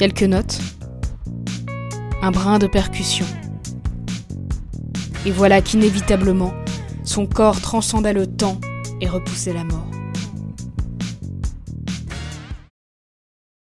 Quelques notes, un brin de percussion. Et voilà qu'inévitablement, son corps transcenda le temps et repoussait la mort.